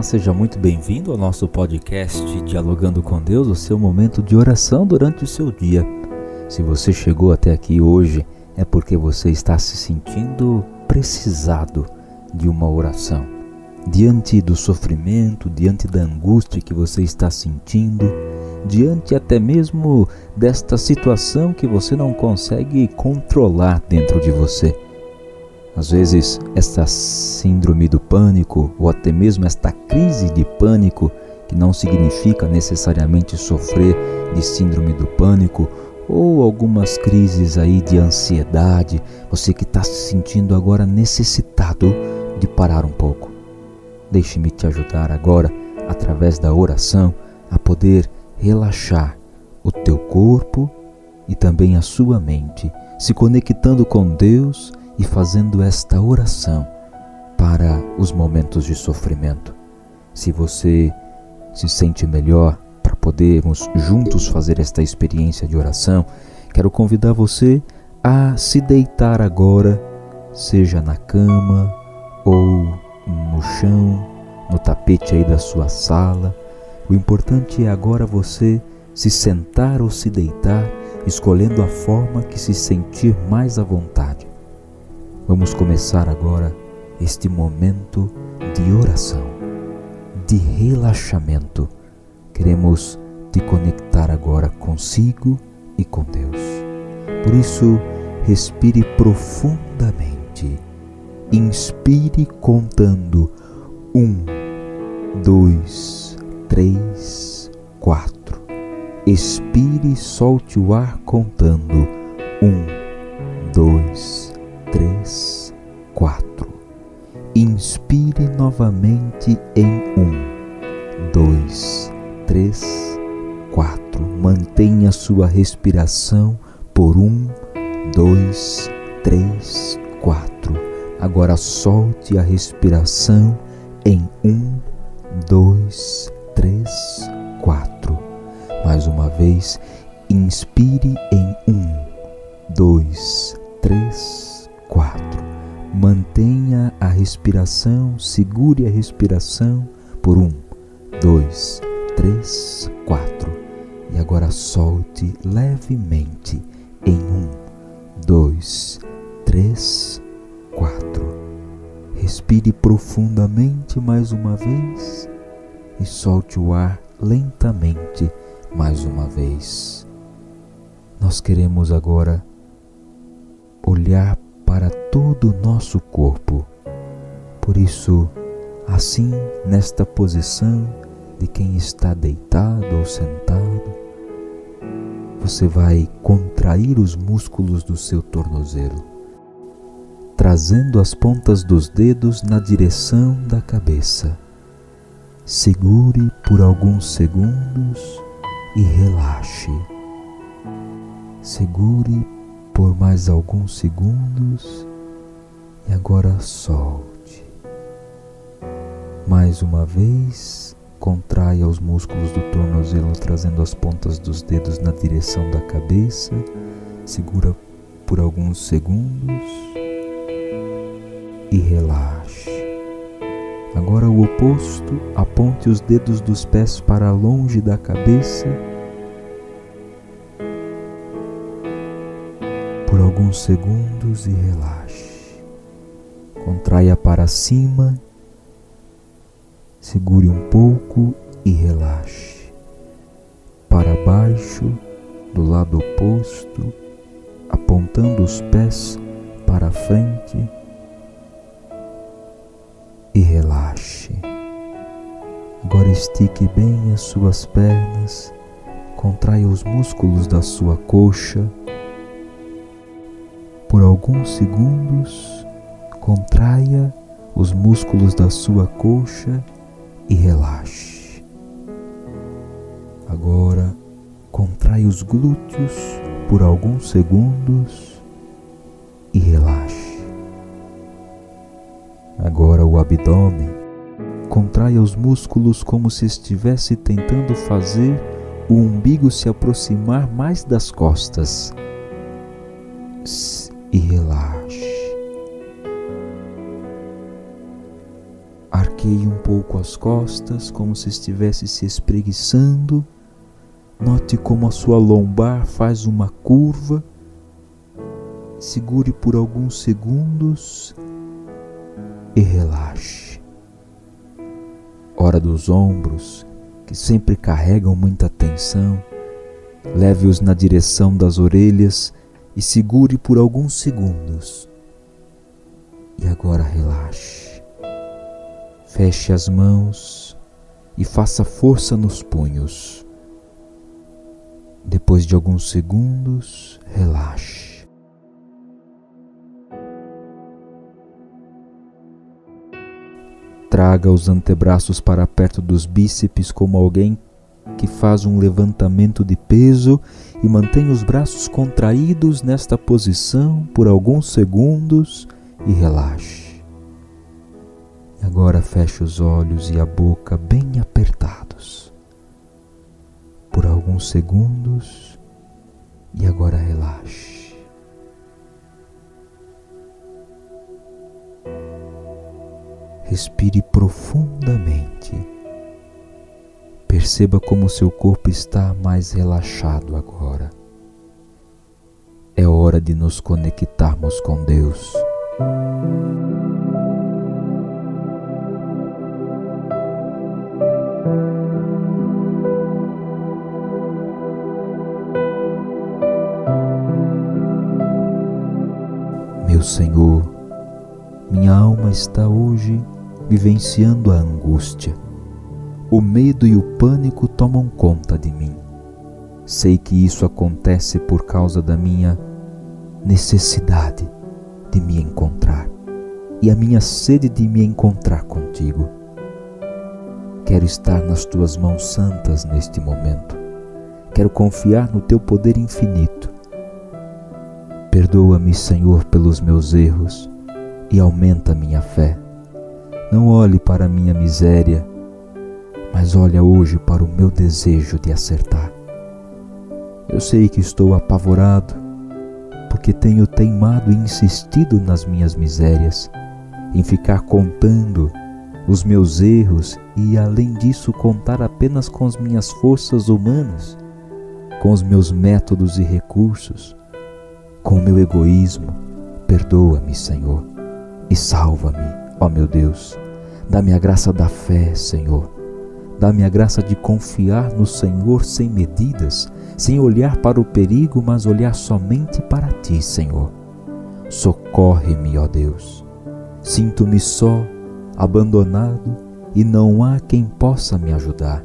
Olá, seja muito bem-vindo ao nosso podcast Dialogando com Deus, o seu momento de oração durante o seu dia. Se você chegou até aqui hoje, é porque você está se sentindo precisado de uma oração. Diante do sofrimento, diante da angústia que você está sentindo, diante até mesmo desta situação que você não consegue controlar dentro de você. Às vezes, esta síndrome do pânico, ou até mesmo esta crise de pânico, que não significa necessariamente sofrer de síndrome do pânico, ou algumas crises aí de ansiedade, você que está se sentindo agora necessitado de parar um pouco. Deixe-me te ajudar agora, através da oração, a poder relaxar o teu corpo e também a sua mente, se conectando com Deus e fazendo esta oração para os momentos de sofrimento. Se você se sente melhor para podermos juntos fazer esta experiência de oração, quero convidar você a se deitar agora, seja na cama ou no chão, no tapete aí da sua sala. O importante é agora você se sentar ou se deitar, escolhendo a forma que se sentir mais à vontade. Vamos começar agora este momento de oração, de relaxamento. Queremos te conectar agora consigo e com Deus. Por isso, respire profundamente. Inspire contando um, dois, três, quatro. Expire solte o ar contando um, dois, três, quatro. Inspire novamente em um, dois, três, quatro. Mantenha sua respiração por um, dois, três, quatro. Agora solte a respiração em um, dois, três, quatro. Mais uma vez, inspire em um, dois, três, quatro. Mantenha a respiração, segure a respiração por um, dois, três, quatro. E agora solte levemente em um, dois, três, quatro. Respire profundamente mais uma vez e solte o ar lentamente mais uma vez. Nós queremos agora olhar para todo o nosso corpo. Por isso, assim, nesta posição de quem está deitado ou sentado, você vai contrair os músculos do seu tornozelo, trazendo as pontas dos dedos na direção da cabeça. Segure por alguns segundos e relaxe. Segure por mais alguns segundos e agora solte. Mais uma vez, contraia os músculos do tornozelo, trazendo as pontas dos dedos na direção da cabeça. Segura por alguns segundos e relaxe. Agora o oposto, aponte os dedos dos pés para longe da cabeça alguns segundos e relaxe. Contraia para cima, segure um pouco e relaxe. Para baixo, do lado oposto, apontando os pés para frente e relaxe. Agora estique bem as suas pernas, contraia os músculos da sua coxa por alguns segundos, contraia os músculos da sua coxa e relaxe. Agora, contrai os glúteos por alguns segundos e relaxe. Agora, o abdômen. Contraia os músculos como se estivesse tentando fazer o umbigo se aproximar mais das costas e relaxe. Arqueie um pouco as costas, como se estivesse se espreguiçando. Note como a sua lombar faz uma curva. Segure por alguns segundos e relaxe. Hora dos ombros, que sempre carregam muita tensão. Leve-os na direção das orelhas e segure por alguns segundos. E agora relaxe. Feche as mãos e faça força nos punhos. Depois de alguns segundos, relaxe. Traga os antebraços para perto dos bíceps como alguém que faz um levantamento de peso e mantém os braços contraídos nesta posição por alguns segundos e relaxe. Agora feche os olhos e a boca bem apertados por alguns segundos e agora relaxe. Respire profundamente. Perceba como seu corpo está mais relaxado agora. É hora de nos conectarmos com Deus. Meu Senhor, minha alma está hoje vivenciando a angústia. O medo e o pânico tomam conta de mim. Sei que isso acontece por causa da minha necessidade de me encontrar e a minha sede de me encontrar contigo. Quero estar nas tuas mãos santas neste momento. Quero confiar no teu poder infinito. Perdoa-me, Senhor, pelos meus erros e aumenta minha fé. Não olhe para minha miséria, mas olha hoje para o meu desejo de acertar. Eu sei que estou apavorado, porque tenho teimado e insistido nas minhas misérias, em ficar contando os meus erros e, além disso, contar apenas com as minhas forças humanas, com os meus métodos e recursos, com o meu egoísmo. Perdoa-me, Senhor, e salva-me, ó meu Deus. Dá-me a graça da fé, Senhor. Dá-me a graça de confiar no Senhor sem medidas, sem olhar para o perigo, mas olhar somente para ti, Senhor. Socorre-me, ó Deus. Sinto-me só, abandonado, e não há quem possa me ajudar,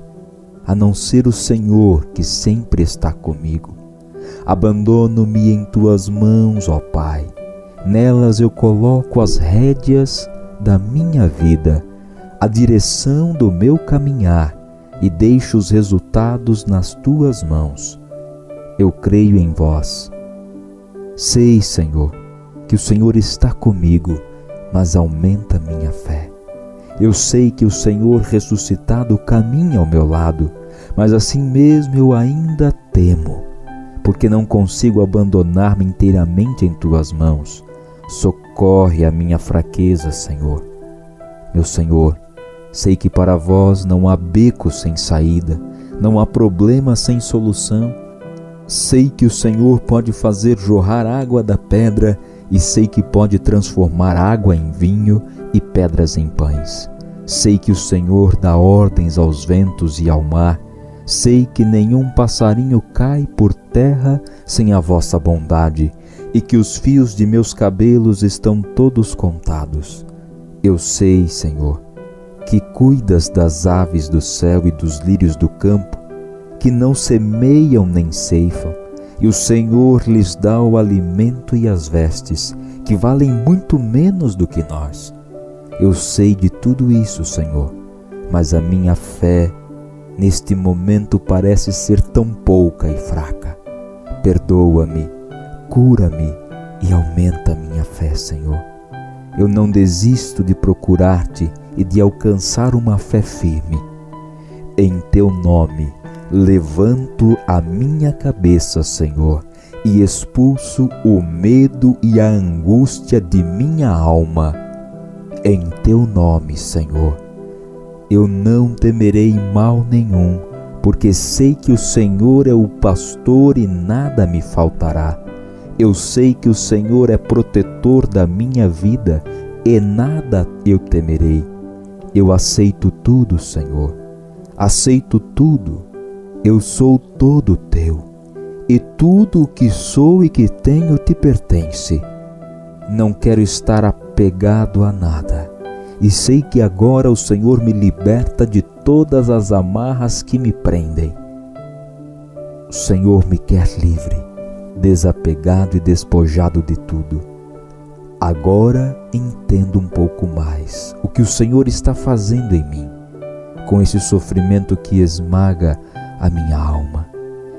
a não ser o Senhor que sempre está comigo. Abandono-me em tuas mãos, ó Pai. Nelas eu coloco as rédeas da minha vida, a direção do meu caminhar e deixo os resultados nas tuas mãos eu creio em vós. Sei, Senhor, que o Senhor está comigo, mas aumenta minha fé. Eu sei que o Senhor ressuscitado caminha ao meu lado, mas assim mesmo eu ainda temo, porque não consigo abandonar-me inteiramente em tuas mãos. Socorre a minha fraqueza, Senhor. Meu Senhor, sei que para vós não há beco sem saída, não há problema sem solução Sei que o Senhor pode fazer jorrar água da pedra e sei que pode transformar água em vinho e pedras em pães. Sei que o Senhor dá ordens aos ventos e ao mar. Sei que nenhum passarinho cai por terra sem a vossa bondade e que os fios de meus cabelos estão todos contados. Eu sei, Senhor, que cuidas das aves do céu e dos lírios do campo que não semeiam nem ceifam, e o Senhor lhes dá o alimento e as vestes, que valem muito menos do que nós. Eu sei de tudo isso, Senhor, mas a minha fé neste momento parece ser tão pouca e fraca. Perdoa-me, cura-me e aumenta a minha fé, Senhor. Eu não desisto de procurar-te e de alcançar uma fé firme. Em teu nome, levanto a minha cabeça, Senhor, e expulso o medo e a angústia de minha alma. Em teu nome, Senhor, eu não temerei mal nenhum, porque sei que o Senhor é o pastor e nada me faltará. Eu sei que o Senhor é protetor da minha vida e nada eu temerei. Eu aceito tudo, Senhor. Aceito tudo. Eu sou todo teu. E tudo o que sou e que tenho te pertence. Não quero estar apegado a nada e sei que agora o Senhor me liberta de todas as amarras que me prendem. O Senhor me quer livre, desapegado e despojado de tudo. Agora entendo um pouco mais o que o Senhor está fazendo em mim, com esse sofrimento que esmaga a minha alma.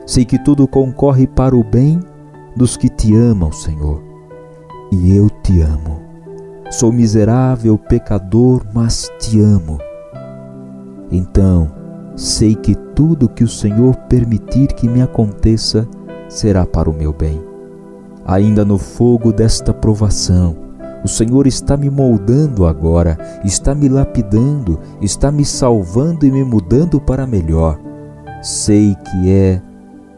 Sei que tudo concorre para o bem dos que te amam, Senhor, e eu te amo Sou miserável, pecador, mas te amo. Então, sei que tudo que o Senhor permitir que me aconteça será para o meu bem. Ainda no fogo desta provação, o Senhor está me moldando agora, está me lapidando, está me salvando e me mudando para melhor. Sei que é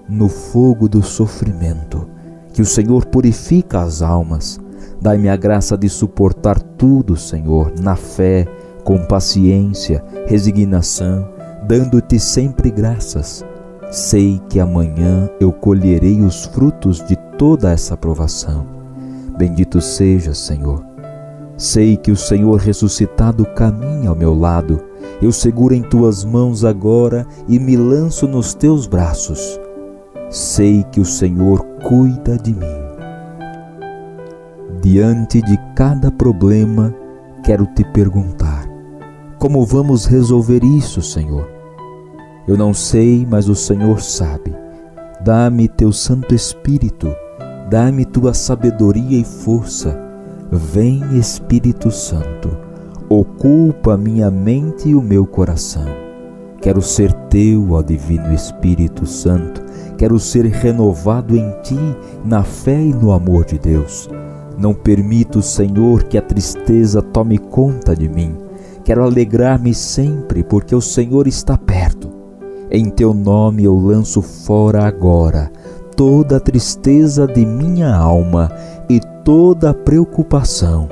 no fogo do sofrimento que o Senhor purifica as almas Dai-me a graça de suportar tudo, Senhor, na fé, com paciência, resignação, dando-te sempre graças. Sei que amanhã eu colherei os frutos de toda essa provação. Bendito seja, Senhor. Sei que o Senhor ressuscitado caminha ao meu lado. Eu seguro em tuas mãos agora e me lanço nos teus braços. Sei que o Senhor cuida de mim. Diante de cada problema, quero te perguntar: como vamos resolver isso, Senhor? Eu não sei, mas o Senhor sabe. Dá-me teu Santo Espírito, dá-me tua sabedoria e força. Vem, Espírito Santo, ocupa minha mente e o meu coração. Quero ser teu, ó Divino Espírito Santo. Quero ser renovado em ti, na fé e no amor de Deus. Não permito, Senhor, que a tristeza tome conta de mim. Quero alegrar-me sempre, porque o Senhor está perto. Em teu nome eu lanço fora agora toda a tristeza de minha alma e toda a preocupação.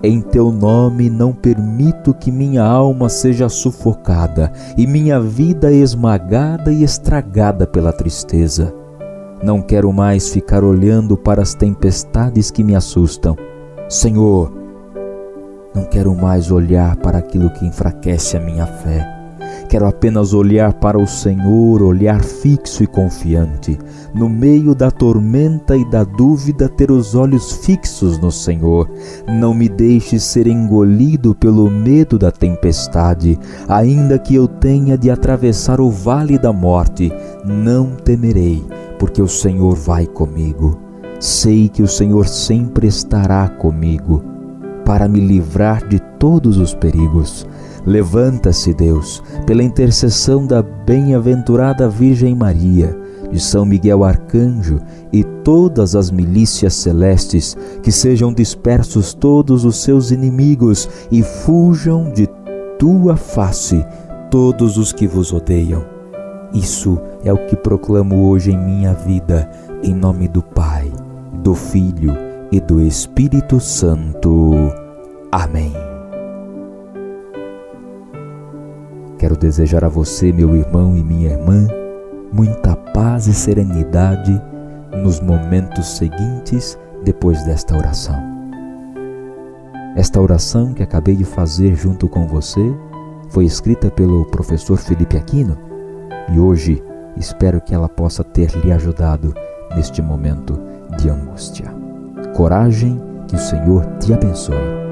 Em teu nome não permito que minha alma seja sufocada e minha vida esmagada e estragada pela tristeza. Não quero mais ficar olhando para as tempestades que me assustam. Senhor, não quero mais olhar para aquilo que enfraquece a minha fé. Quero apenas olhar para o Senhor, olhar fixo e confiante. No meio da tormenta e da dúvida, ter os olhos fixos no Senhor. Não me deixe ser engolido pelo medo da tempestade, ainda que eu tenha de atravessar o vale da morte. Não temerei porque o Senhor vai comigo. Sei que o Senhor sempre estará comigo para me livrar de todos os perigos. Levanta-se, Deus, pela intercessão da bem-aventurada Virgem Maria, de São Miguel Arcanjo e todas as milícias celestes, que sejam dispersos todos os seus inimigos e fujam de tua face todos os que vos odeiam isso é o que proclamo hoje em minha vida, em nome do Pai, do Filho e do Espírito Santo. Amém. Quero desejar a você, meu irmão e minha irmã, muita paz e serenidade nos momentos seguintes depois desta oração. Esta oração que acabei de fazer junto com você foi escrita pelo professor Felipe Aquino e hoje espero que ela possa ter lhe ajudado neste momento de angústia. Coragem, que o Senhor te abençoe.